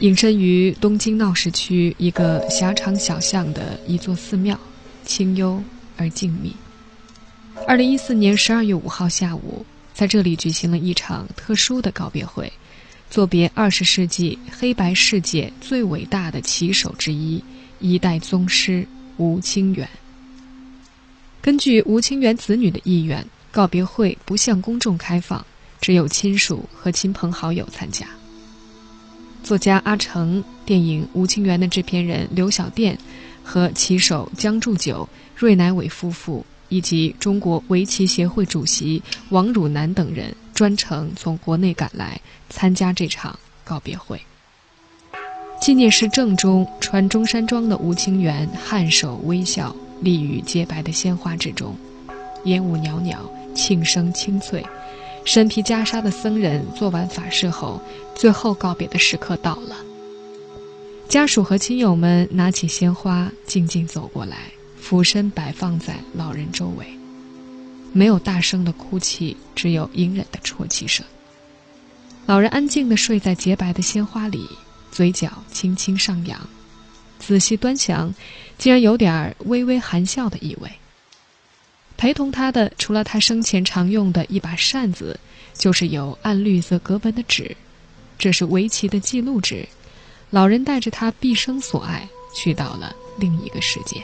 隐身于东京闹市区一个狭长小巷的一座寺庙，清幽而静谧。二零一四年十二月五号下午，在这里举行了一场特殊的告别会，作别二十世纪黑白世界最伟大的棋手之一——一代宗师吴清源。根据吴清源子女的意愿，告别会不向公众开放，只有亲属和亲朋好友参加。作家阿成、电影《吴清源》的制片人刘小电和棋手江祝九、芮乃伟夫妇，以及中国围棋协会主席王汝南等人专程从国内赶来参加这场告别会。纪念室正中，穿中山装的吴清源颔首微笑，立于洁白的鲜花之中，烟雾袅袅，庆声清脆。身披袈裟的僧人做完法事后，最后告别的时刻到了。家属和亲友们拿起鲜花，静静走过来，俯身摆放在老人周围。没有大声的哭泣，只有隐忍的啜泣声。老人安静地睡在洁白的鲜花里，嘴角轻轻上扬，仔细端详，竟然有点微微含笑的意味。陪同他的，除了他生前常用的一把扇子，就是有暗绿色格纹的纸，这是围棋的记录纸。老人带着他毕生所爱，去到了另一个世界。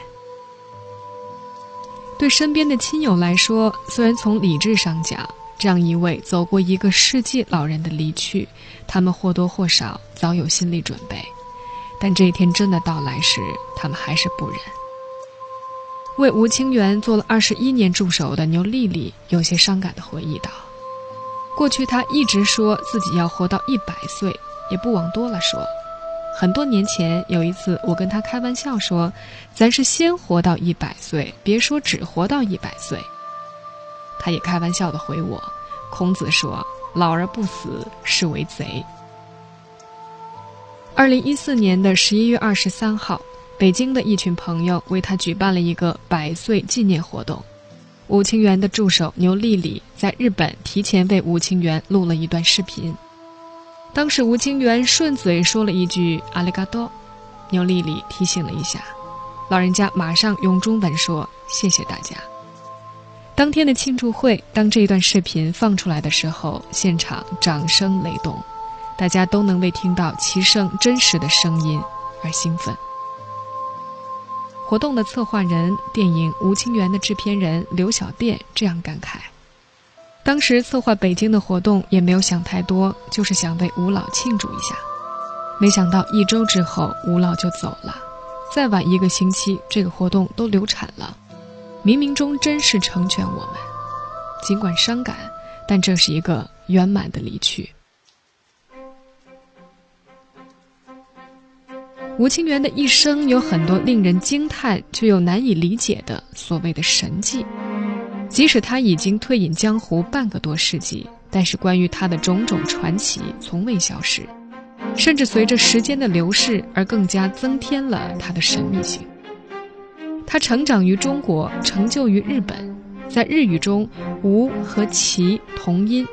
对身边的亲友来说，虽然从理智上讲，这样一位走过一个世纪老人的离去，他们或多或少早有心理准备，但这一天真的到来时，他们还是不忍。为吴清源做了二十一年助手的牛丽丽有些伤感地回忆道：“过去她一直说自己要活到一百岁，也不往多了说。很多年前有一次，我跟她开玩笑说：‘咱是先活到一百岁，别说只活到一百岁。’她也开玩笑地回我：‘孔子说，老而不死，是为贼。’”二零一四年的十一月二十三号。北京的一群朋友为他举办了一个百岁纪念活动。吴清源的助手牛丽丽在日本提前为吴清源录了一段视频。当时吴清源顺嘴说了一句“阿里嘎多”，牛丽丽提醒了一下，老人家马上用中文说：“谢谢大家。”当天的庆祝会，当这一段视频放出来的时候，现场掌声雷动，大家都能为听到齐胜真实的声音而兴奋。活动的策划人、电影《吴清源》的制片人刘小电这样感慨：“当时策划北京的活动也没有想太多，就是想为吴老庆祝一下。没想到一周之后，吴老就走了。再晚一个星期，这个活动都流产了。冥冥中真是成全我们。尽管伤感，但这是一个圆满的离去。”吴清源的一生有很多令人惊叹却又难以理解的所谓的神迹，即使他已经退隐江湖半个多世纪，但是关于他的种种传奇从未消失，甚至随着时间的流逝而更加增添了他的神秘性。他成长于中国，成就于日本，在日语中“吴”和“棋”同音，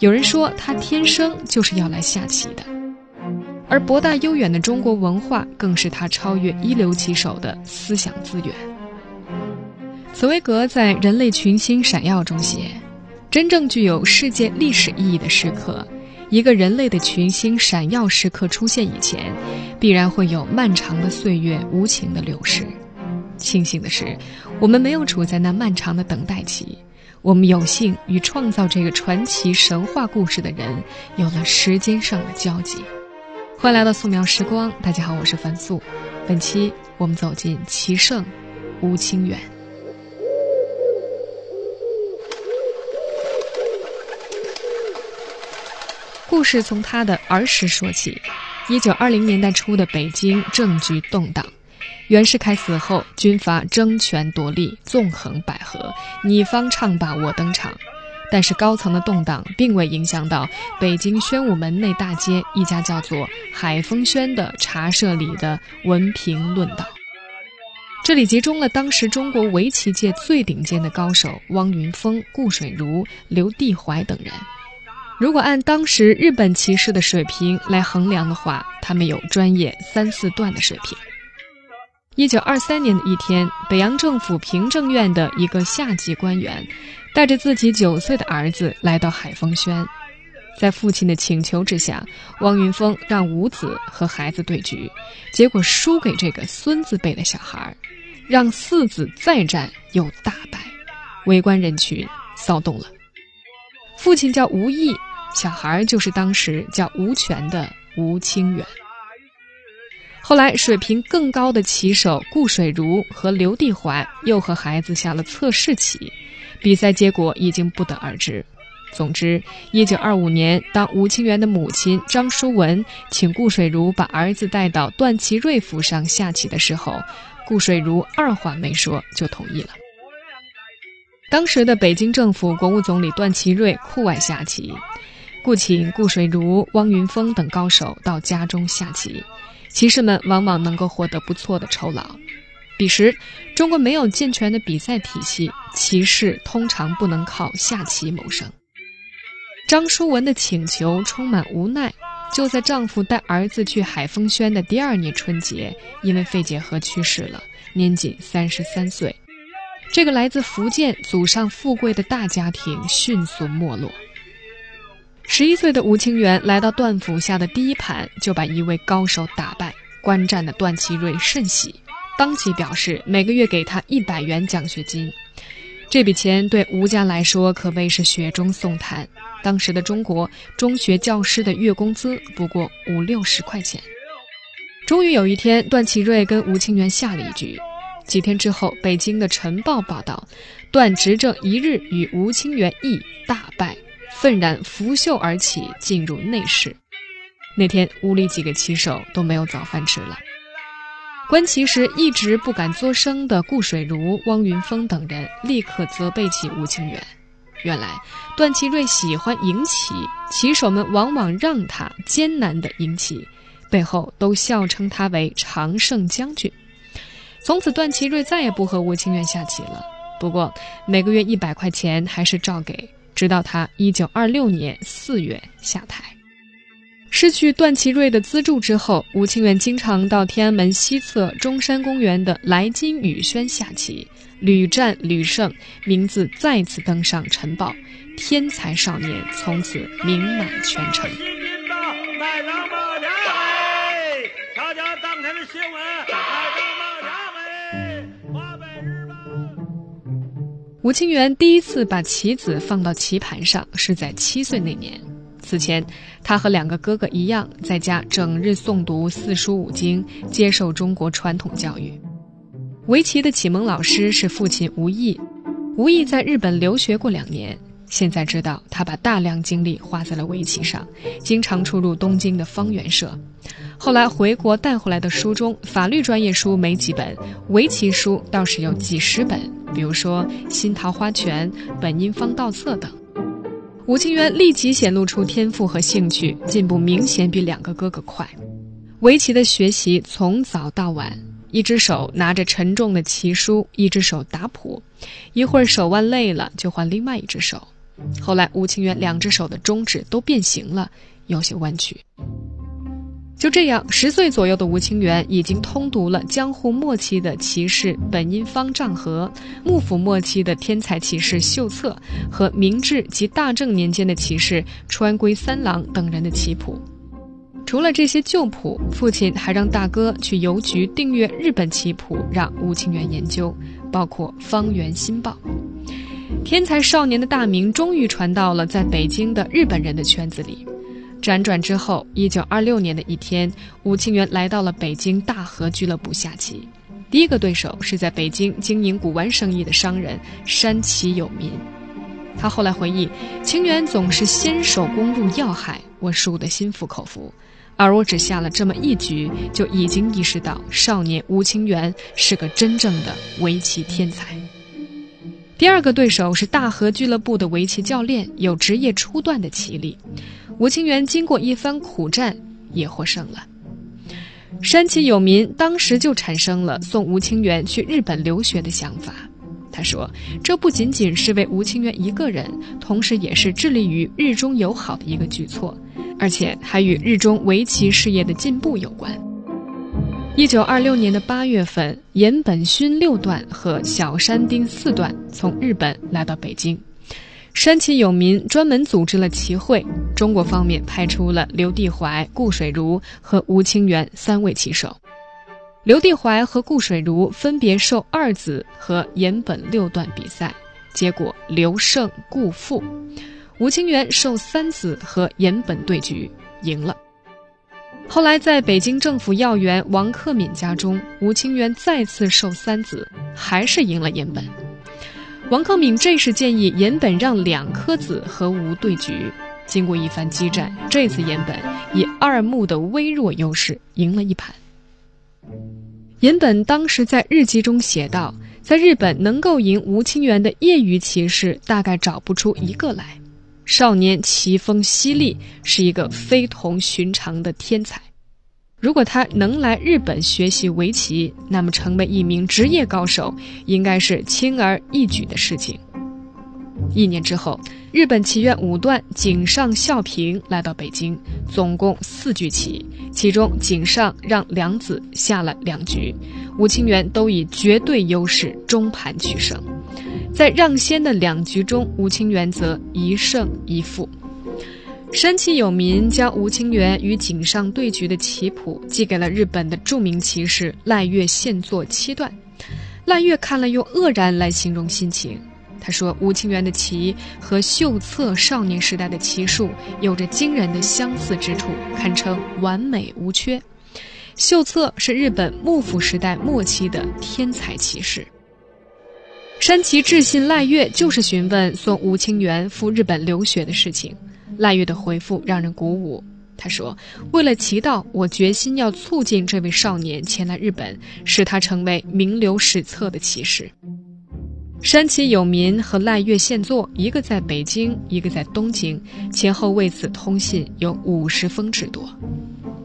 有人说他天生就是要来下棋的。而博大悠远的中国文化，更是他超越一流棋手的思想资源。茨威格在《人类群星闪耀》中写：“真正具有世界历史意义的时刻，一个人类的群星闪耀时刻出现以前，必然会有漫长的岁月无情的流逝。庆幸的是，我们没有处在那漫长的等待期，我们有幸与创造这个传奇神话故事的人有了时间上的交集。”欢迎来到素描时光，大家好，我是樊素。本期我们走进棋圣吴清源。故事从他的儿时说起。一九二零年代初的北京政局动荡，袁世凯死后，军阀争权夺利，纵横捭阖，你方唱罢我登场。但是高层的动荡并未影响到北京宣武门内大街一家叫做海风轩的茶社里的文评论道。这里集中了当时中国围棋界最顶尖的高手汪云峰、顾水如、刘地怀等人。如果按当时日本棋士的水平来衡量的话，他们有专业三四段的水平。一九二三年的一天，北洋政府平政院的一个下级官员，带着自己九岁的儿子来到海丰轩，在父亲的请求之下，汪云峰让五子和孩子对局，结果输给这个孙子辈的小孩，让四子再战又大败，围观人群骚动了。父亲叫吴毅。小孩就是当时叫吴权的吴清源。后来水平更高的棋手顾水如和刘地怀又和孩子下了测试棋，比赛结果已经不得而知。总之，一九二五年，当吴清源的母亲张淑文请顾水如把儿子带到段祺瑞府上下棋的时候，顾水如二话没说就同意了。当时的北京政府国务总理段祺瑞酷爱下棋。故请顾水如、汪云峰等高手到家中下棋，棋士们往往能够获得不错的酬劳。彼时，中国没有健全的比赛体系，棋士通常不能靠下棋谋生。张淑文的请求充满无奈。就在丈夫带儿子去海丰轩的第二年春节，因为肺结核去世了，年仅三十三岁。这个来自福建、祖上富贵的大家庭迅速没落。十一岁的吴清源来到段府下的第一盘，就把一位高手打败。观战的段祺瑞甚喜，当即表示每个月给他一百元奖学金。这笔钱对吴家来说可谓是雪中送炭。当时的中国中学教师的月工资不过五六十块钱。终于有一天，段祺瑞跟吴清源下了一局。几天之后，北京的《晨报》报道，段执政一日与吴清源弈大败。愤然拂袖而起，进入内室。那天屋里几个棋手都没有早饭吃了。观棋时一直不敢作声的顾水如、汪云峰等人立刻责备起吴清源。原来段祺瑞喜欢赢棋，棋手们往往让他艰难的赢棋，背后都笑称他为常胜将军。从此，段祺瑞再也不和吴清源下棋了。不过每个月一百块钱还是照给。直到他一九二六年四月下台，失去段祺瑞的资助之后，吴清源经常到天安门西侧中山公园的来金雨轩下棋，屡战屡胜，名字再次登上《晨报》，天才少年从此名满全城。吴清源第一次把棋子放到棋盘上是在七岁那年。此前，他和两个哥哥一样，在家整日诵读四书五经，接受中国传统教育。围棋的启蒙老师是父亲吴毅。吴毅在日本留学过两年，现在知道他把大量精力花在了围棋上，经常出入东京的方圆社。后来回国带回来的书中，法律专业书没几本，围棋书倒是有几十本，比如说《新桃花拳》《本因坊道策》等。吴清源立即显露出天赋和兴趣，进步明显比两个哥哥快。围棋的学习从早到晚，一只手拿着沉重的棋书，一只手打谱，一会儿手腕累了就换另外一只手。后来吴清源两只手的中指都变形了，有些弯曲。就这样，十岁左右的吴清源已经通读了江户末期的骑士本因坊丈和、幕府末期的天才骑士秀策和明治及大正年间的骑士川龟三郎等人的棋谱。除了这些旧谱，父亲还让大哥去邮局订阅日本棋谱，让吴清源研究，包括《方圆新报》。天才少年的大名终于传到了在北京的日本人的圈子里。辗转之后，一九二六年的一天，吴清源来到了北京大和俱乐部下棋。第一个对手是在北京经营古玩生意的商人山崎有民。他后来回忆，清源总是先手攻入要害，我输得心服口服。而我只下了这么一局，就已经意识到少年吴清源是个真正的围棋天才。第二个对手是大和俱乐部的围棋教练，有职业初段的棋力。吴清源经过一番苦战，也获胜了。山崎有民当时就产生了送吴清源去日本留学的想法。他说：“这不仅仅是为吴清源一个人，同时也是致力于日中友好的一个举措，而且还与日中围棋事业的进步有关。”一九二六年的八月份，岩本勋六段和小山丁四段从日本来到北京，山崎有民专门组织了棋会，中国方面派出了刘地怀、顾水如和吴清源三位棋手。刘地怀和顾水如分别授二子和岩本六段比赛，结果刘胜、顾负。吴清源授三子和岩本对局，赢了。后来在北京政府要员王克敏家中，吴清源再次授三子，还是赢了岩本。王克敏这时建议岩本让两颗子和吴对局，经过一番激战，这次岩本以二目的微弱优势赢了一盘。岩本当时在日记中写道：“在日本能够赢吴清源的业余棋士，大概找不出一个来。少年奇峰犀利，是一个非同寻常的天才。如果他能来日本学习围棋，那么成为一名职业高手，应该是轻而易举的事情。”一年之后，日本棋院五段井上孝平来到北京，总共四局棋，其中井上让良子下了两局，吴清源都以绝对优势中盘取胜。在让先的两局中，吴清源则一胜一负。山崎有民将吴清源与井上对局的棋谱寄给了日本的著名棋士赖月现作七段，赖月看了用愕然来形容心情。他说：“吴清源的棋和秀策少年时代的棋术有着惊人的相似之处，堪称完美无缺。秀策是日本幕府时代末期的天才棋士。”山崎智信赖月就是询问送吴清源赴日本留学的事情。赖月的回复让人鼓舞。他说：“为了棋道，我决心要促进这位少年前来日本，使他成为名留史册的棋士。”山崎有民和赖月现作，一个在北京，一个在东京，前后为此通信有五十封之多。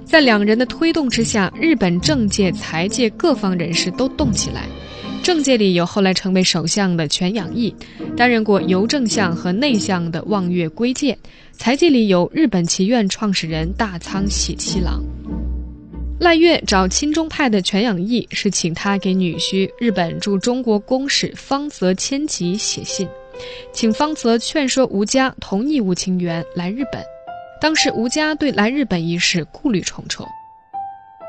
在两人的推动之下，日本政界、财界各方人士都动起来。政界里有后来成为首相的全养义，担任过邮政相和内相的望月圭介；财界里有日本棋院创始人大仓喜七郎。赖月找亲中派的全养义，是请他给女婿日本驻中国公使方泽千吉写信，请方泽劝说吴家同意吴清源来日本。当时吴家对来日本一事顾虑重重。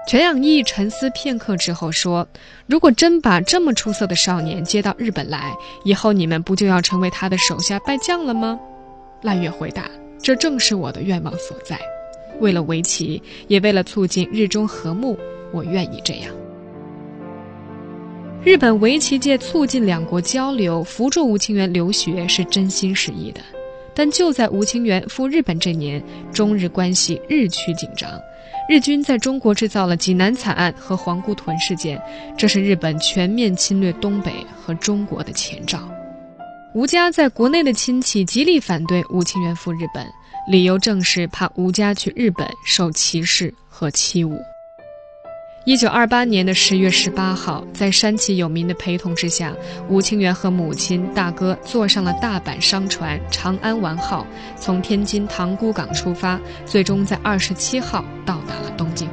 全养义沉思片刻之后说：“如果真把这么出色的少年接到日本来，以后你们不就要成为他的手下败将了吗？”赖月回答：“这正是我的愿望所在。”为了围棋，也为了促进日中和睦，我愿意这样。日本围棋界促进两国交流、扶助吴清源留学是真心实意的，但就在吴清源赴日本这年，中日关系日趋紧张，日军在中国制造了济南惨案和皇姑屯事件，这是日本全面侵略东北和中国的前兆。吴家在国内的亲戚极力反对吴清源赴日本。理由正是怕吴家去日本受歧视和欺侮。一九二八年的十月十八号，在山崎有民的陪同之下，吴清源和母亲、大哥坐上了大阪商船“长安丸号”，从天津塘沽港出发，最终在二十七号到达了东京。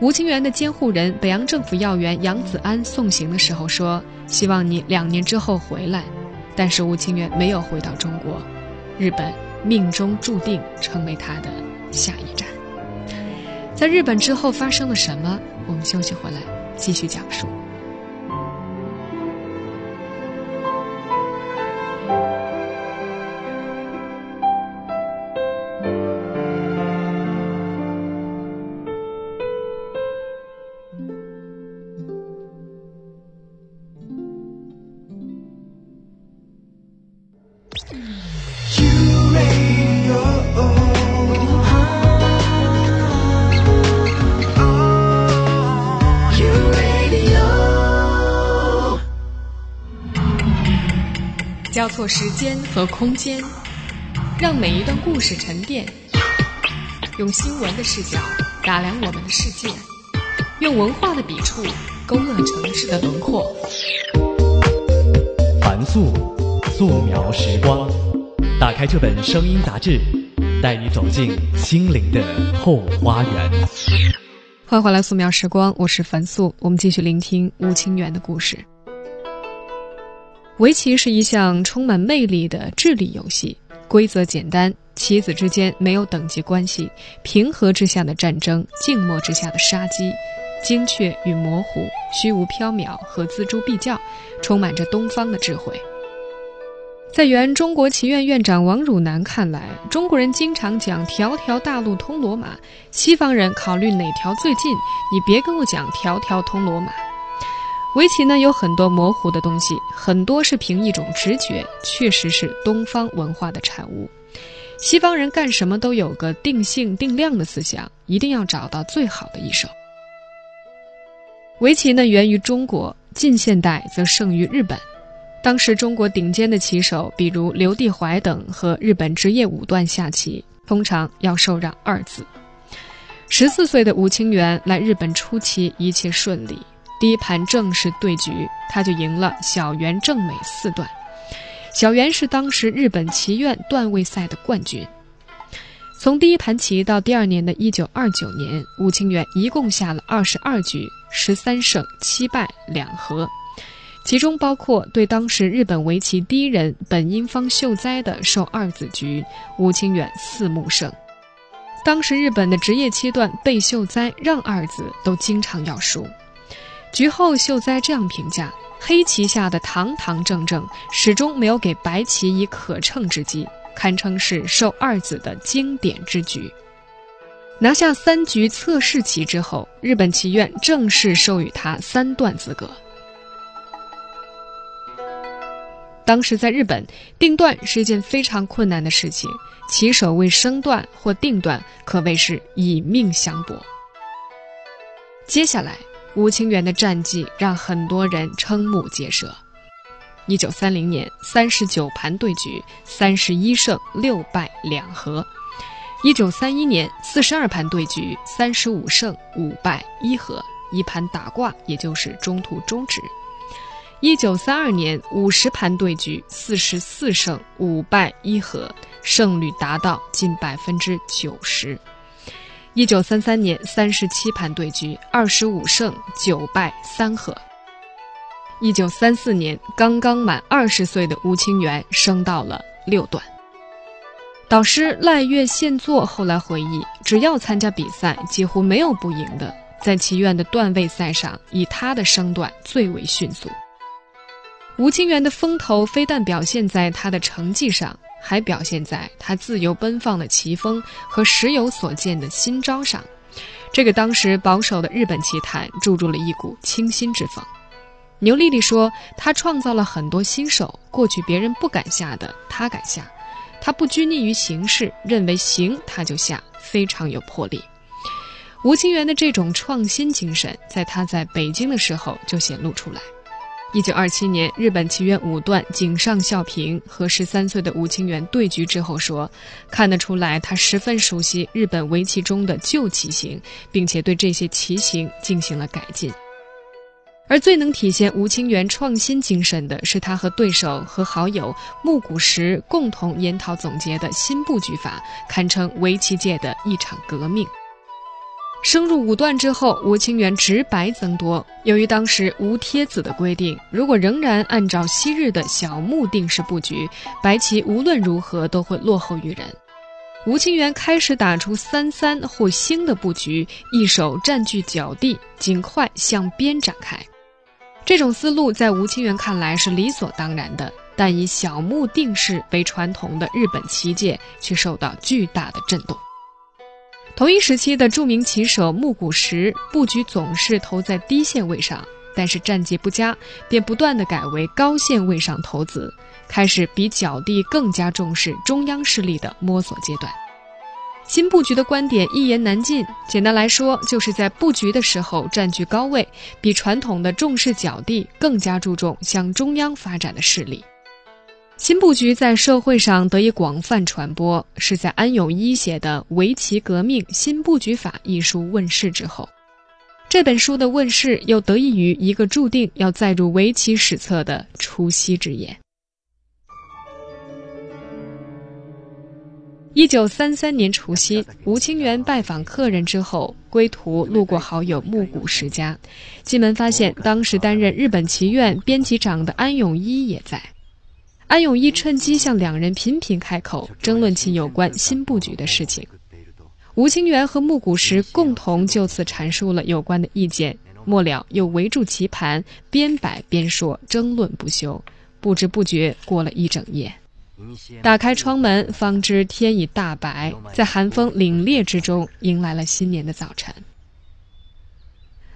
吴清源的监护人、北洋政府要员杨子安送行的时候说：“希望你两年之后回来。”但是吴清源没有回到中国，日本。命中注定成为他的下一站。在日本之后发生了什么？我们休息回来继续讲述。交错时间和空间，让每一段故事沉淀。用新闻的视角打量我们的世界，用文化的笔触勾勒城市的轮廓。凡素，素描时光。打开这本声音杂志，带你走进心灵的后花园。欢迎回来，素描时光，我是樊素。我们继续聆听吴清源的故事。围棋是一项充满魅力的智力游戏，规则简单，棋子之间没有等级关系，平和之下的战争，静默之下的杀机。精确与模糊，虚无缥缈和锱铢必较，充满着东方的智慧。在原中国棋院院长王汝南看来，中国人经常讲“条条大路通罗马”，西方人考虑哪条最近，你别跟我讲“条条通罗马”。围棋呢有很多模糊的东西，很多是凭一种直觉，确实是东方文化的产物。西方人干什么都有个定性定量的思想，一定要找到最好的一手。围棋呢源于中国，近现代则盛于日本。当时中国顶尖的棋手，比如刘地怀等，和日本职业五段下棋，通常要受让二子。十四岁的吴清源来日本初期一切顺利，第一盘正式对局，他就赢了小原正美四段。小原是当时日本棋院段位赛的冠军。从第一盘棋到第二年的一九二九年，吴清源一共下了二十二局，十三胜七败两和，其中包括对当时日本围棋第一人本因坊秀哉的受二子局，吴清源四目胜。当时日本的职业七段被秀哉让二子都经常要输。局后秀哉这样评价：黑棋下的堂堂正正，始终没有给白棋以可乘之机。堪称是受二子的经典之局。拿下三局测试棋之后，日本棋院正式授予他三段资格。当时在日本，定段是一件非常困难的事情，棋手为升段或定段可谓是以命相搏。接下来，吴清源的战绩让很多人瞠目结舌。一九三零年，三十九盘对局，三十一胜六败两和；一九三一年，四十二盘对局，三十五胜五败一和，一盘打挂，也就是中途终止；一九三二年，五十盘对局，四十四胜五败一和，胜率达到近百分之九十；一九三三年，三十七盘对局，二十五胜九败三和。一九三四年，刚刚满二十岁的吴清源升到了六段。导师赖月宪作后来回忆，只要参加比赛，几乎没有不赢的。在棋院的段位赛上，以他的升段最为迅速。吴清源的风头非但表现在他的成绩上，还表现在他自由奔放的棋风和时有所见的新招上。这个当时保守的日本棋坛注入了一股清新之风。牛莉莉说：“他创造了很多新手，过去别人不敢下的，他敢下。他不拘泥于形式，认为行他就下，非常有魄力。”吴清源的这种创新精神，在他在北京的时候就显露出来。一九二七年，日本棋院五段井上孝平和十三岁的吴清源对局之后说：“看得出来，他十分熟悉日本围棋中的旧棋形，并且对这些棋形进行了改进。”而最能体现吴清源创新精神的是他和对手和好友木谷实共同研讨总结的新布局法，堪称围棋界的一场革命。升入五段之后，吴清源直白增多。由于当时无贴子的规定，如果仍然按照昔日的小目定式布局，白棋无论如何都会落后于人。吴清源开始打出三三或星的布局，一手占据角地，尽快向边展开。这种思路在吴清源看来是理所当然的，但以小目定式为传统的日本棋界却受到巨大的震动。同一时期的著名棋手木谷实布局总是投在低线位上，但是战绩不佳，便不断的改为高线位上投子，开始比角地更加重视中央势力的摸索阶段。新布局的观点一言难尽。简单来说，就是在布局的时候占据高位，比传统的重视角地更加注重向中央发展的势力。新布局在社会上得以广泛传播，是在安永一写的《围棋革命新布局法》一书问世之后。这本书的问世又得益于一个注定要载入围棋史册的除夕之夜。一九三三年除夕，吴清源拜访客人之后，归途路过好友木谷实家，进门发现当时担任日本棋院编辑长的安永一也在。安永一趁机向两人频频开口，争论起有关新布局的事情。吴清源和木谷实共同就此阐述了有关的意见，末了又围住棋盘，边摆边说，争论不休，不知不觉过了一整夜。打开窗门，方知天已大白，在寒风凛冽之中，迎来了新年的早晨。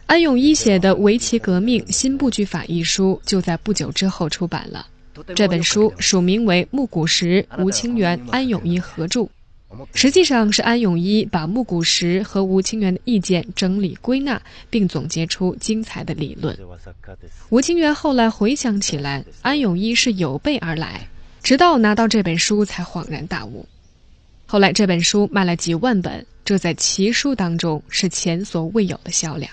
安永一写的《围棋革命新布局法》一书，就在不久之后出版了。这本书署名为木谷实、吴清源、安永一合著，实际上是安永一把木谷实和吴清源的意见整理归纳，并总结出精彩的理论。吴清源后来回想起来，安永一是有备而来。直到拿到这本书，才恍然大悟。后来这本书卖了几万本，这在奇书当中是前所未有的销量。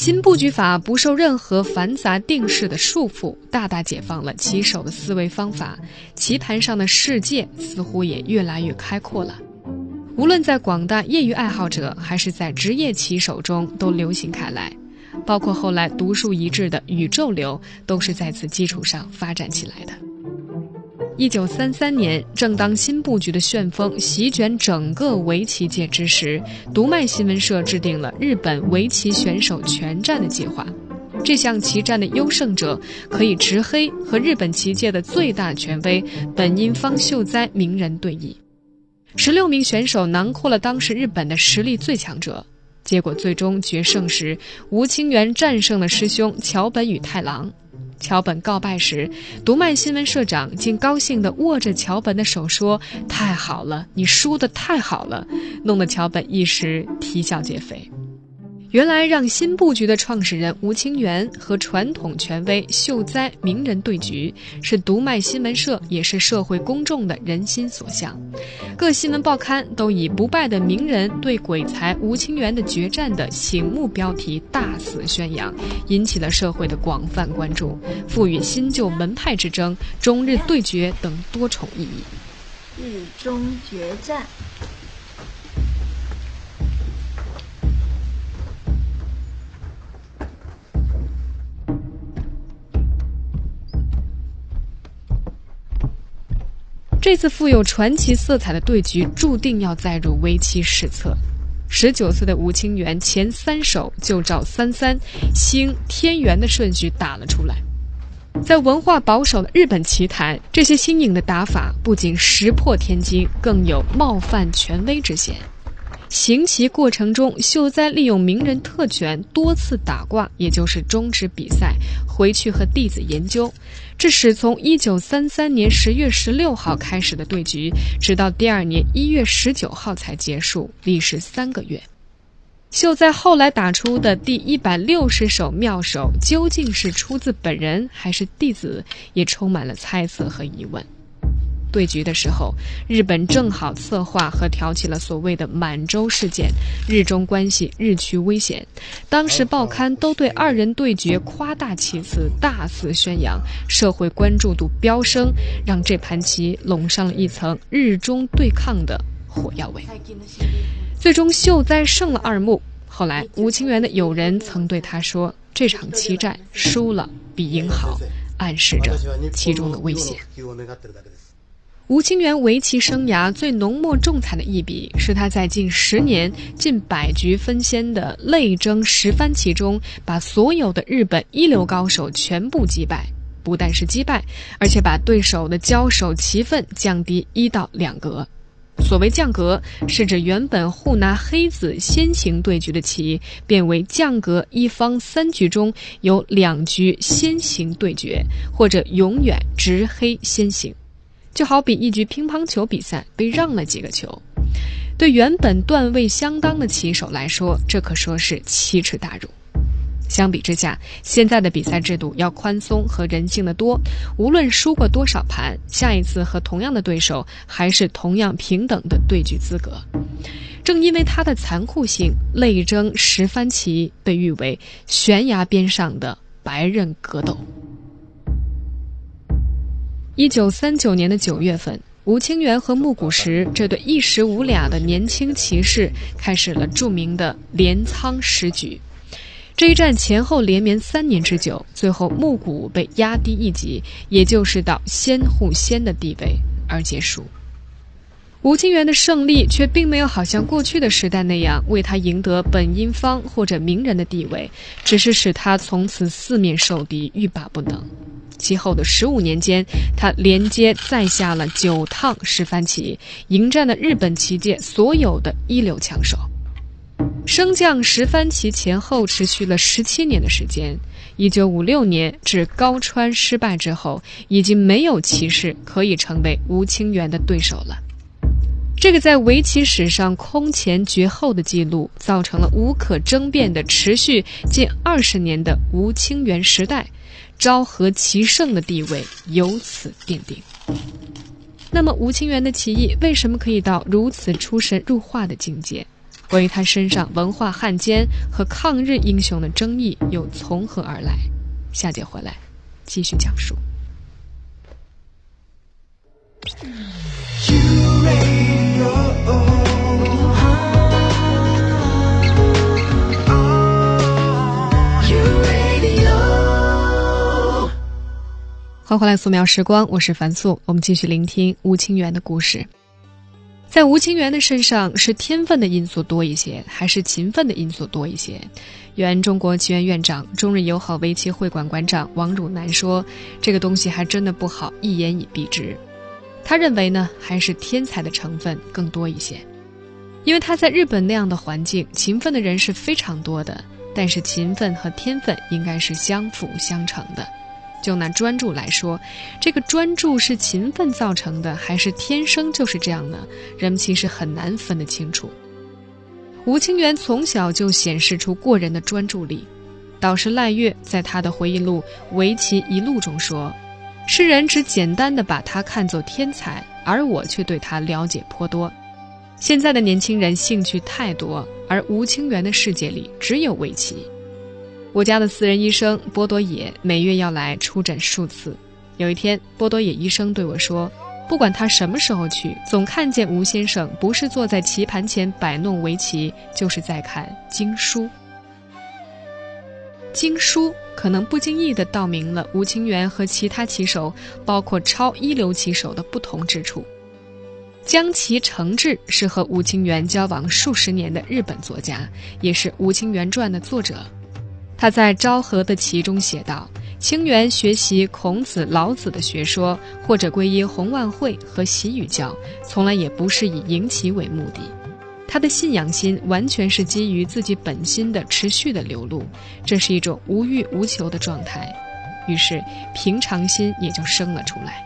新布局法不受任何繁杂定式的束缚，大大解放了棋手的思维方法，棋盘上的世界似乎也越来越开阔了。无论在广大业余爱好者，还是在职业棋手中，都流行开来。包括后来独树一帜的宇宙流，都是在此基础上发展起来的。一九三三年，正当新布局的旋风席卷整个围棋界之时，读卖新闻社制定了日本围棋选手全战的计划。这项棋战的优胜者可以直黑和日本棋界的最大权威本因坊秀哉名人对弈。十六名选手囊括了当时日本的实力最强者。结果最终决胜时，吴清源战胜了师兄桥本与太郎。桥本告白时，读卖新闻社长竟高兴地握着桥本的手说：“太好了，你输得太好了！”弄得桥本一时啼笑皆非。原来让新布局的创始人吴清源和传统权威秀哉名人对局，是读卖新闻社也是社会公众的人心所向。各新闻报刊都以“不败的名人对鬼才吴清源的决战”的醒目标题大肆宣扬，引起了社会的广泛关注，赋予新旧门派之争、中日对决等多重意义。日中决战。这次富有传奇色彩的对局，注定要载入围棋史册。十九岁的吴清源前三手就照三三星天元的顺序打了出来。在文化保守的日本棋坛，这些新颖的打法不仅石破天惊，更有冒犯权威之嫌。行棋过程中，秀哉利用名人特权多次打卦，也就是终止比赛，回去和弟子研究。这是从一九三三年十月十六号开始的对局，直到第二年一月十九号才结束，历时三个月。秀在后来打出的第一百六十手妙手，究竟是出自本人还是弟子，也充满了猜测和疑问。对局的时候，日本正好策划和挑起了所谓的满洲事件，日中关系日趋危险。当时报刊都对二人对决夸大其词，大肆宣扬，社会关注度飙升，让这盘棋笼上了一层日中对抗的火药味。最终秀哉胜了二目。后来吴清源的友人曾对他说：“这场棋战输了比赢好，暗示着其中的危险。”吴清源围棋生涯最浓墨重彩的一笔，是他在近十年近百局分先的类争十番棋中，把所有的日本一流高手全部击败。不但是击败，而且把对手的交手棋分降低一到两格。所谓降格，是指原本互拿黑子先行对局的棋，变为降格一方三局中有两局先行对决，或者永远执黑先行。就好比一局乒乓球比赛被让了几个球，对原本段位相当的棋手来说，这可说是奇耻大辱。相比之下，现在的比赛制度要宽松和人性的多。无论输过多少盘，下一次和同样的对手还是同样平等的对局资格。正因为它的残酷性，类争十番棋被誉为悬崖边上的白刃格斗。一九三九年的九月份，吴清源和木谷实这对一时无俩的年轻骑士开始了著名的镰仓十局。这一战前后连绵三年之久，最后木谷被压低一级，也就是到先护仙的地位而结束。吴清源的胜利却并没有好像过去的时代那样为他赢得本因坊或者名人的地位，只是使他从此四面受敌，欲罢不能。其后的十五年间，他连接再下了九趟十番棋，迎战了日本棋界所有的一流枪手。升降十番棋前后持续了十七年的时间。一九五六年至高川失败之后，已经没有骑士可以成为吴清源的对手了。这个在围棋史上空前绝后的记录，造成了无可争辩的持续近二十年的吴清源时代。昭和棋圣的地位由此奠定。那么，吴清源的棋艺为什么可以到如此出神入化的境界？关于他身上文化汉奸和抗日英雄的争议又从何而来？下节回来继续讲述。欢迎回来，素描时光，我是樊素。我们继续聆听吴清源的故事。在吴清源的身上，是天分的因素多一些，还是勤奋的因素多一些？原中国棋院院长、中日友好围棋会馆馆长王汝南说：“这个东西还真的不好一言以蔽之。”他认为呢，还是天才的成分更多一些，因为他在日本那样的环境，勤奋的人是非常多的，但是勤奋和天分应该是相辅相成的。就拿专注来说，这个专注是勤奋造成的，还是天生就是这样呢？人们其实很难分得清楚。吴清源从小就显示出过人的专注力，导师赖月在他的回忆录《围棋一路》中说：“世人只简单的把他看作天才，而我却对他了解颇多。现在的年轻人兴趣太多，而吴清源的世界里只有围棋。”我家的私人医生波多野每月要来出诊数次。有一天，波多野医生对我说：“不管他什么时候去，总看见吴先生不是坐在棋盘前摆弄围棋，就是在看经书。”经书可能不经意地道明了吴清源和其他棋手，包括超一流棋手的不同之处。江崎诚志是和吴清源交往数十年的日本作家，也是《吴清源传》的作者。他在《昭和的棋》中写道：“清源学习孔子、老子的学说，或者皈依弘万会和习语教，从来也不是以赢棋为目的。他的信仰心完全是基于自己本心的持续的流露，这是一种无欲无求的状态。于是平常心也就生了出来。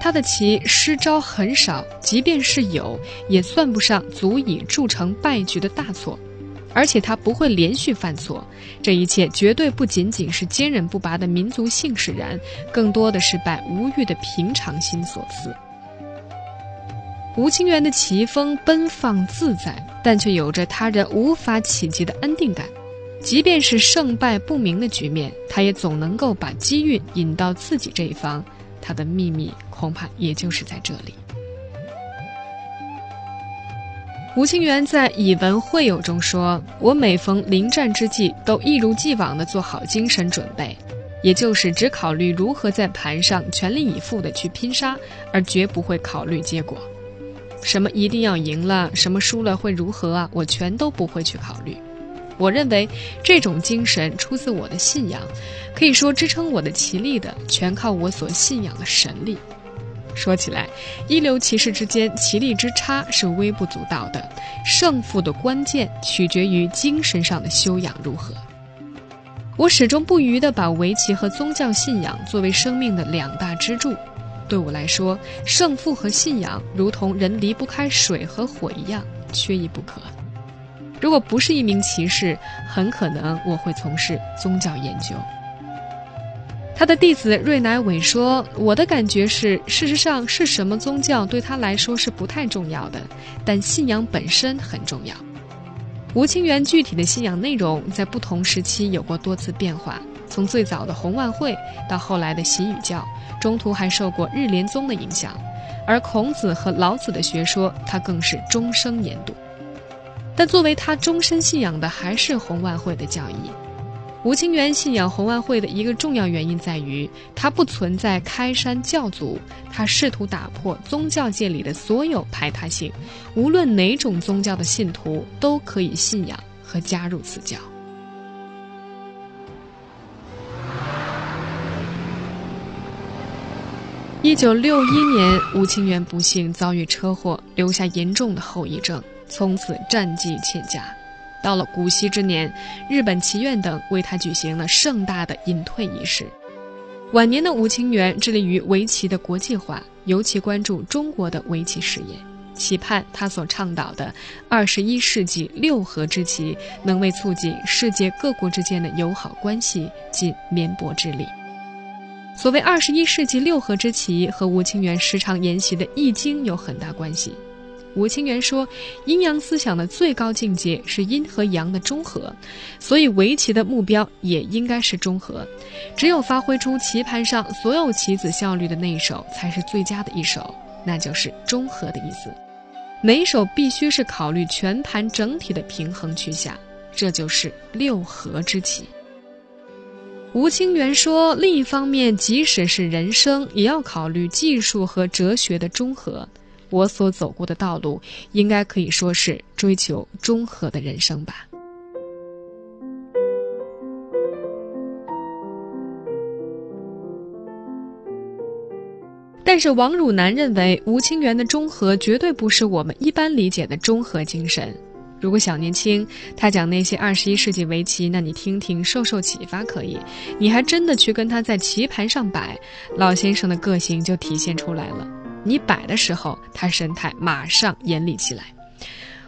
他的棋失招很少，即便是有，也算不上足以铸成败局的大错。”而且他不会连续犯错，这一切绝对不仅仅是坚韧不拔的民族性使然，更多的是拜无欲的平常心所赐。吴清源的棋风奔放自在，但却有着他人无法企及的安定感。即便是胜败不明的局面，他也总能够把机运引到自己这一方。他的秘密恐怕也就是在这里。吴清源在以文会友中说：“我每逢临战之际，都一如既往地做好精神准备，也就是只考虑如何在盘上全力以赴地去拼杀，而绝不会考虑结果。什么一定要赢了，什么输了会如何啊？我全都不会去考虑。我认为这种精神出自我的信仰，可以说支撑我的棋力的，全靠我所信仰的神力。”说起来，一流骑士之间棋力之差是微不足道的，胜负的关键取决于精神上的修养如何。我始终不渝地把围棋和宗教信仰作为生命的两大支柱。对我来说，胜负和信仰如同人离不开水和火一样，缺一不可。如果不是一名骑士，很可能我会从事宗教研究。他的弟子瑞乃伟说：“我的感觉是，事实上是什么宗教对他来说是不太重要的，但信仰本身很重要。吴清源具体的信仰内容在不同时期有过多次变化，从最早的红万会到后来的习语教，中途还受过日莲宗的影响。而孔子和老子的学说，他更是终生研读。但作为他终身信仰的，还是红万会的教义。吴清源信仰红万会的一个重要原因在于，它不存在开山教祖，他试图打破宗教界里的所有排他性，无论哪种宗教的信徒都可以信仰和加入此教。一九六一年，吴清源不幸遭遇车祸，留下严重的后遗症，从此战绩欠佳。到了古稀之年，日本棋院等为他举行了盛大的隐退仪式。晚年的吴清源致力于围棋的国际化，尤其关注中国的围棋事业，期盼他所倡导的二十一世纪六合之棋能为促进世界各国之间的友好关系尽绵薄之力。所谓二十一世纪六合之棋，和吴清源时常研习的《易经》有很大关系。吴清源说：“阴阳思想的最高境界是阴和阳的中和，所以围棋的目标也应该是中和。只有发挥出棋盘上所有棋子效率的那一手，才是最佳的一手，那就是中和的意思。每一手必须是考虑全盘整体的平衡趋向，这就是六合之棋。”吴清源说：“另一方面，即使是人生，也要考虑技术和哲学的中和。”我所走过的道路，应该可以说是追求中和的人生吧。但是王汝南认为，吴清源的中和绝对不是我们一般理解的中和精神。如果小年轻他讲那些二十一世纪围棋，那你听听受受启发可以。你还真的去跟他在棋盘上摆，老先生的个性就体现出来了。你摆的时候，他神态马上严厉起来。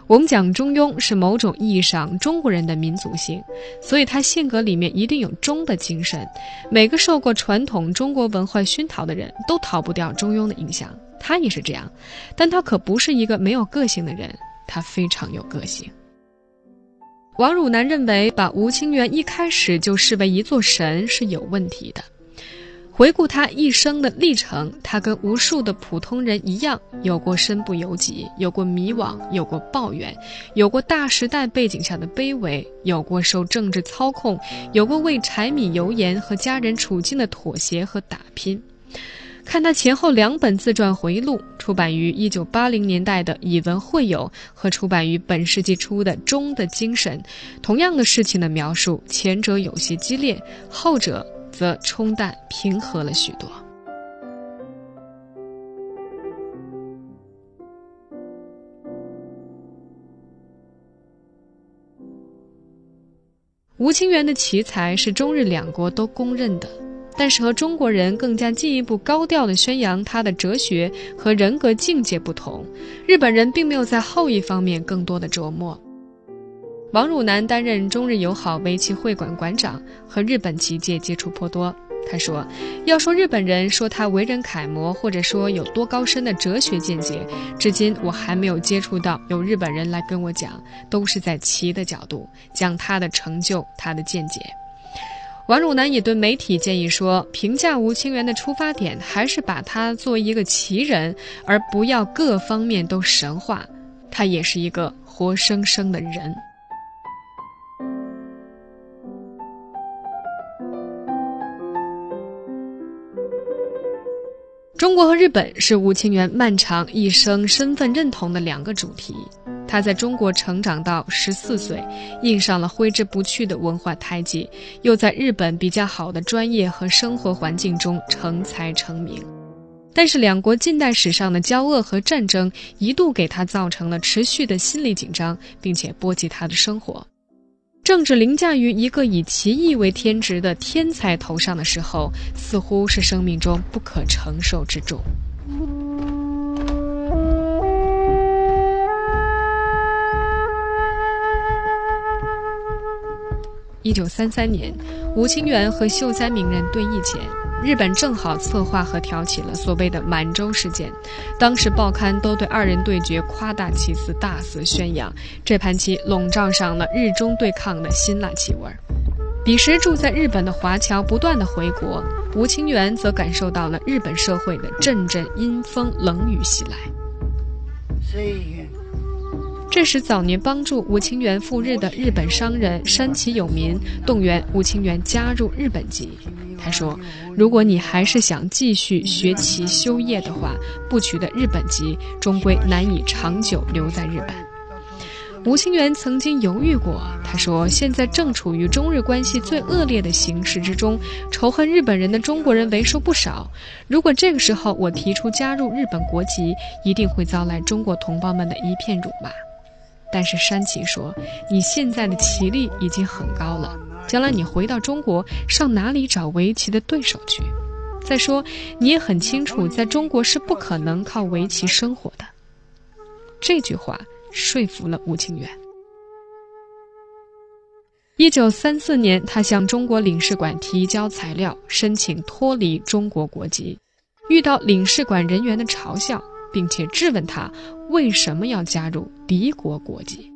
我们讲中庸是某种意义上中国人的民族性，所以他性格里面一定有中的精神。每个受过传统中国文化熏陶的人都逃不掉中庸的影响，他也是这样。但他可不是一个没有个性的人，他非常有个性。王汝南认为，把吴清源一开始就视为一座神是有问题的。回顾他一生的历程，他跟无数的普通人一样，有过身不由己，有过迷惘，有过抱怨，有过大时代背景下的卑微，有过受政治操控，有过为柴米油盐和家人处境的妥协和打拼。看他前后两本自传回忆录，出版于一九八零年代的《以文会友》和出版于本世纪初的《中的精神》，同样的事情的描述，前者有些激烈，后者。则冲淡平和了许多。吴清源的奇才是中日两国都公认的，但是和中国人更加进一步高调的宣扬他的哲学和人格境界不同，日本人并没有在后一方面更多的琢磨。王汝南担任中日友好围棋会馆馆长，和日本棋界接触颇多。他说：“要说日本人说他为人楷模，或者说有多高深的哲学见解，至今我还没有接触到有日本人来跟我讲，都是在棋的角度讲他的成就、他的见解。”王汝南也对媒体建议说：“评价吴清源的出发点，还是把他作为一个奇人，而不要各方面都神话。他也是一个活生生的人。”中国和日本是吴清源漫长一生身份认同的两个主题。他在中国成长到十四岁，印上了挥之不去的文化胎记；又在日本比较好的专业和生活环境中成才成名。但是，两国近代史上的交恶和战争一度给他造成了持续的心理紧张，并且波及他的生活。政治凌驾于一个以奇异为天职的天才头上的时候，似乎是生命中不可承受之重。一九三三年，吴清源和秀哉名人对弈前。日本正好策划和挑起了所谓的满洲事件，当时报刊都对二人对决夸大其词，大肆宣扬，这盘棋笼罩上了日中对抗的辛辣气味。彼时住在日本的华侨不断的回国，吴清源则感受到了日本社会的阵阵阴风冷雨袭来。这时，早年帮助吴清源赴日的日本商人山崎有民动员吴清源加入日本籍。他说：“如果你还是想继续学习修业的话，不取得日本籍，终归难以长久留在日本。”吴清源曾经犹豫过，他说：“现在正处于中日关系最恶劣的形势之中，仇恨日本人的中国人为数不少。如果这个时候我提出加入日本国籍，一定会遭来中国同胞们的一片辱骂。”但是山崎说：“你现在的棋力已经很高了，将来你回到中国，上哪里找围棋的对手去？再说，你也很清楚，在中国是不可能靠围棋生活的。”这句话说服了吴清源。一九三四年，他向中国领事馆提交材料，申请脱离中国国籍，遇到领事馆人员的嘲笑。并且质问他为什么要加入敌国国籍。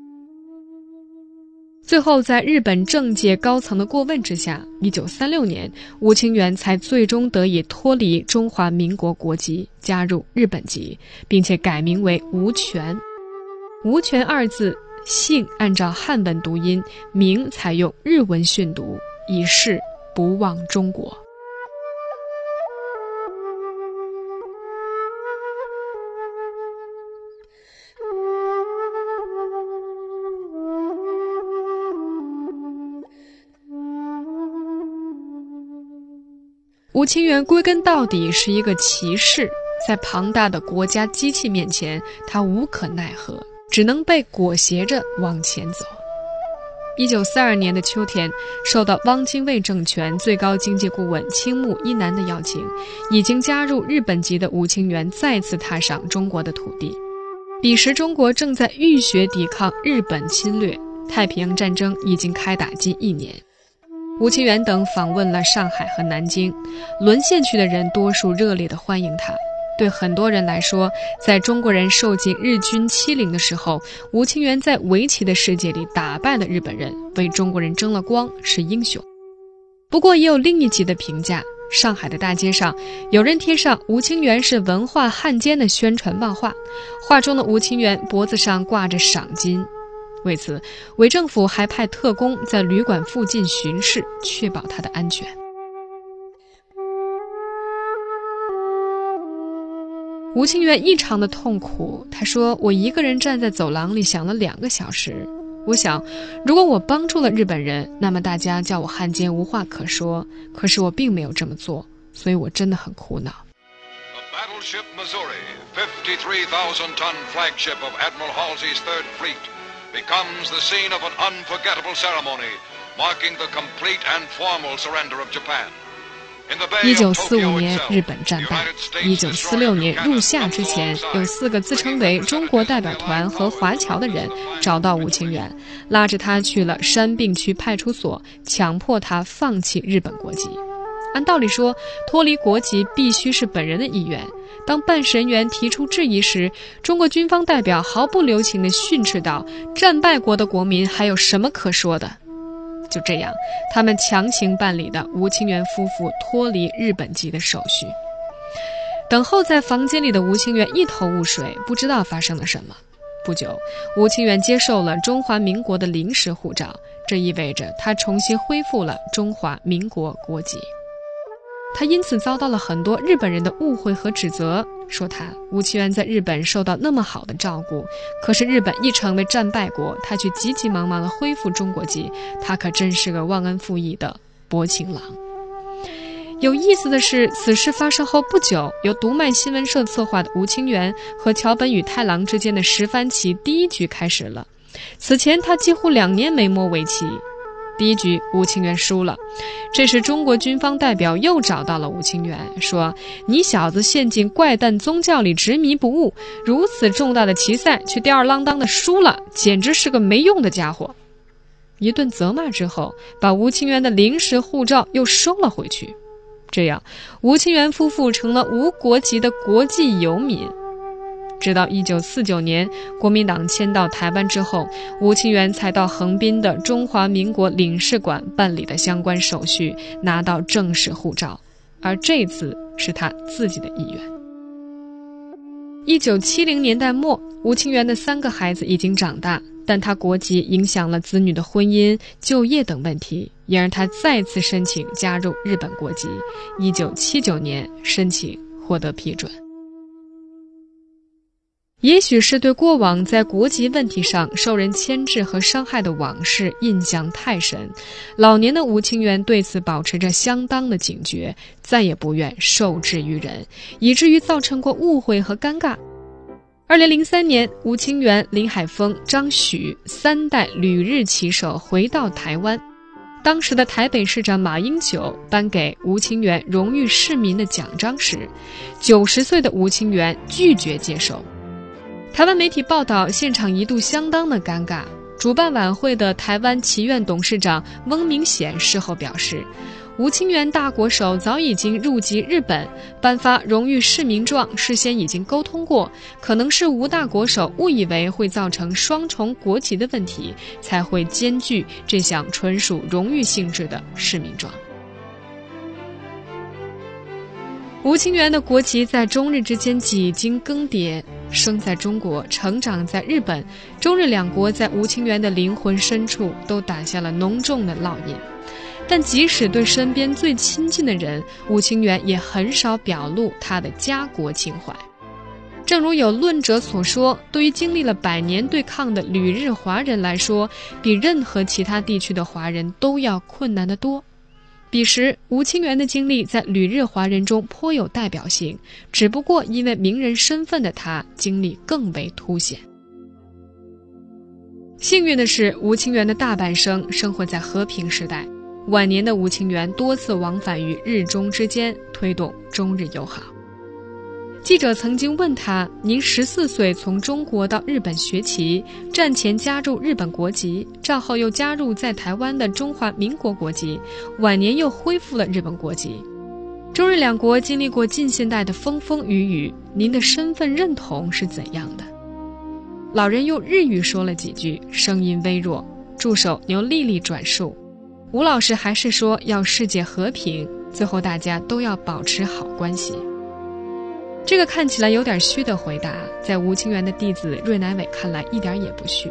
最后，在日本政界高层的过问之下，一九三六年，吴清源才最终得以脱离中华民国国籍，加入日本籍，并且改名为吴权。吴权二字，姓按照汉文读音，名采用日文训读，以示不忘中国。吴清源归根到底是一个骑士，在庞大的国家机器面前，他无可奈何，只能被裹挟着往前走。一九四二年的秋天，受到汪精卫政权最高经济顾问青木一男的邀请，已经加入日本籍的吴清源再次踏上中国的土地。彼时，中国正在浴血抵抗日本侵略，太平洋战争已经开打近一年。吴清源等访问了上海和南京，沦陷区的人多数热烈地欢迎他。对很多人来说，在中国人受尽日军欺凌的时候，吴清源在围棋的世界里打败了日本人，为中国人争了光，是英雄。不过，也有另一级的评价：上海的大街上，有人贴上吴清源是文化汉奸的宣传漫画，画中的吴清源脖子上挂着赏金。为此，伪政府还派特工在旅馆附近巡视，确保他的安全。吴清源异常的痛苦，他说：“我一个人站在走廊里想了两个小时。我想，如果我帮助了日本人，那么大家叫我汉奸无话可说。可是我并没有这么做，所以我真的很苦恼。” Battleship Missouri, fifty-three thousand ton flagship of Admiral Halsey's Third Fleet. Becomes the scene of an unforgettable ceremony marking the complete and formal surrender of Japan. 一九四五年，日本战败。一九四六年入夏之前，有四个自称为中国代表团和华侨的人找到吴清源，拉着他去了山病区派出所，强迫他放弃日本国籍。按道理说，脱离国籍必须是本人的意愿。当办事人员提出质疑时，中国军方代表毫不留情地训斥道：“战败国的国民还有什么可说的？”就这样，他们强行办理的吴清源夫妇脱离日本籍的手续。等候在房间里的吴清源一头雾水，不知道发生了什么。不久，吴清源接受了中华民国的临时护照，这意味着他重新恢复了中华民国国籍。他因此遭到了很多日本人的误会和指责，说他吴清源在日本受到那么好的照顾，可是日本一成为战败国，他却急急忙忙地恢复中国籍，他可真是个忘恩负义的薄情郎。有意思的是，此事发生后不久，由读卖新闻社策划的吴清源和桥本宇太郎之间的十番棋第一局开始了。此前他几乎两年没摸围棋。第一局，吴清源输了。这时，中国军方代表又找到了吴清源，说：“你小子陷进怪诞宗教里执迷不悟，如此重大的棋赛却吊儿郎当的输了，简直是个没用的家伙。”一顿责骂之后，把吴清源的临时护照又收了回去。这样，吴清源夫妇成了无国籍的国际游民。直到一九四九年，国民党迁到台湾之后，吴清源才到横滨的中华民国领事馆办理的相关手续，拿到正式护照。而这次是他自己的意愿。一九七零年代末，吴清源的三个孩子已经长大，但他国籍影响了子女的婚姻、就业等问题，也让他再次申请加入日本国籍。一九七九年，申请获得批准。也许是对过往在国籍问题上受人牵制和伤害的往事印象太深，老年的吴清源对此保持着相当的警觉，再也不愿受制于人，以至于造成过误会和尴尬。二零零三年，吴清源、林海峰、张许三代旅日棋手回到台湾，当时的台北市长马英九颁给吴清源荣誉市民的奖章时，九十岁的吴清源拒绝接受。台湾媒体报道，现场一度相当的尴尬。主办晚会的台湾棋院董事长翁明显事后表示，吴清源大国手早已经入籍日本，颁发荣誉市民状事先已经沟通过，可能是吴大国手误以为会造成双重国籍的问题，才会兼具这项纯属荣誉性质的市民状。吴清源的国籍在中日之间几经更迭。生在中国，成长在日本，中日两国在吴清源的灵魂深处都打下了浓重的烙印。但即使对身边最亲近的人，吴清源也很少表露他的家国情怀。正如有论者所说，对于经历了百年对抗的旅日华人来说，比任何其他地区的华人都要困难得多。彼时，吴清源的经历在旅日华人中颇有代表性，只不过因为名人身份的他，经历更为凸显。幸运的是，吴清源的大半生生活在和平时代，晚年的吴清源多次往返于日中之间，推动中日友好。记者曾经问他：“您十四岁从中国到日本学棋，战前加入日本国籍，战后又加入在台湾的中华民国国籍，晚年又恢复了日本国籍。中日两国经历过近现代的风风雨雨，您的身份认同是怎样的？”老人用日语说了几句，声音微弱。助手由丽丽转述：“吴老师还是说要世界和平，最后大家都要保持好关系。”这个看起来有点虚的回答，在吴清源的弟子芮乃伟看来一点也不虚。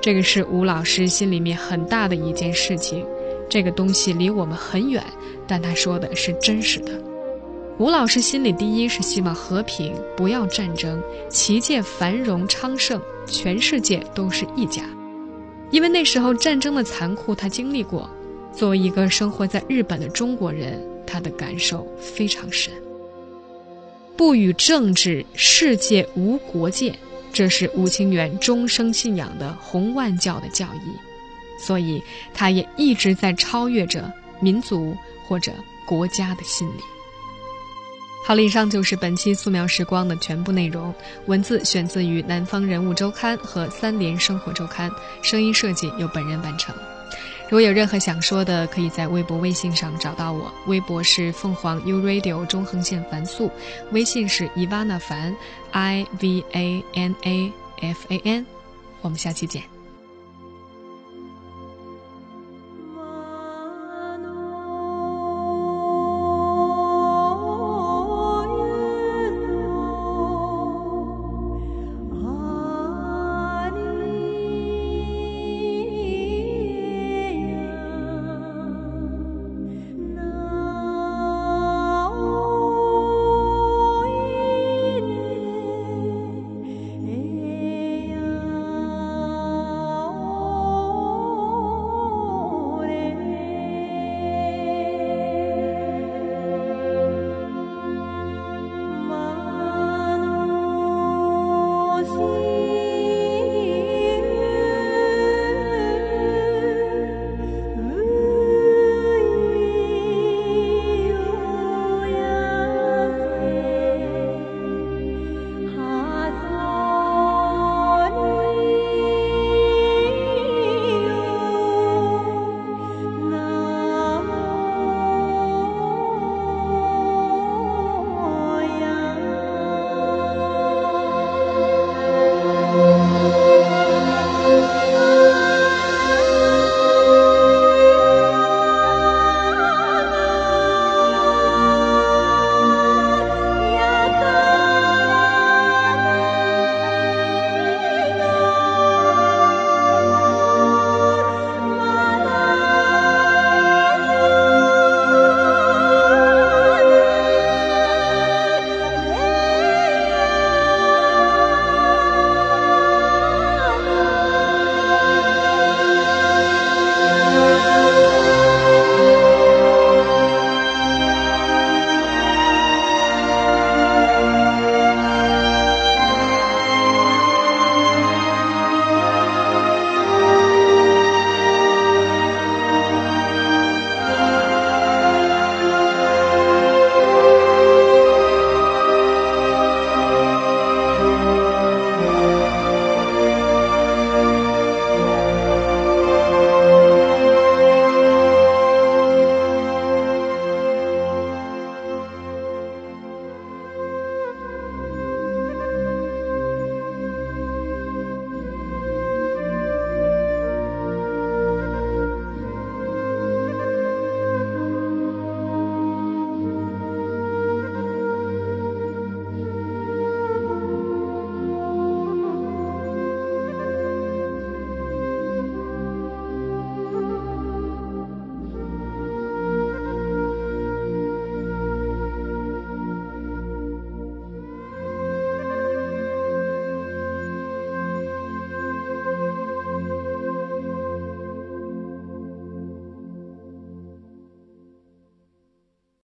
这个是吴老师心里面很大的一件事情，这个东西离我们很远，但他说的是真实的。吴老师心里第一是希望和平，不要战争，旗界繁荣昌盛，全世界都是一家。因为那时候战争的残酷他经历过，作为一个生活在日本的中国人，他的感受非常深。不与政治，世界无国界，这是吴清源终生信仰的红万教的教义，所以他也一直在超越着民族或者国家的心理。好了，以上就是本期素描时光的全部内容，文字选自于《南方人物周刊》和《三联生活周刊》，声音设计由本人完成。如果有任何想说的，可以在微博、微信上找到我。微博是凤凰 U Radio 中横线凡素，微信是 Ivana 凡 I V A N A F A N。我们下期见。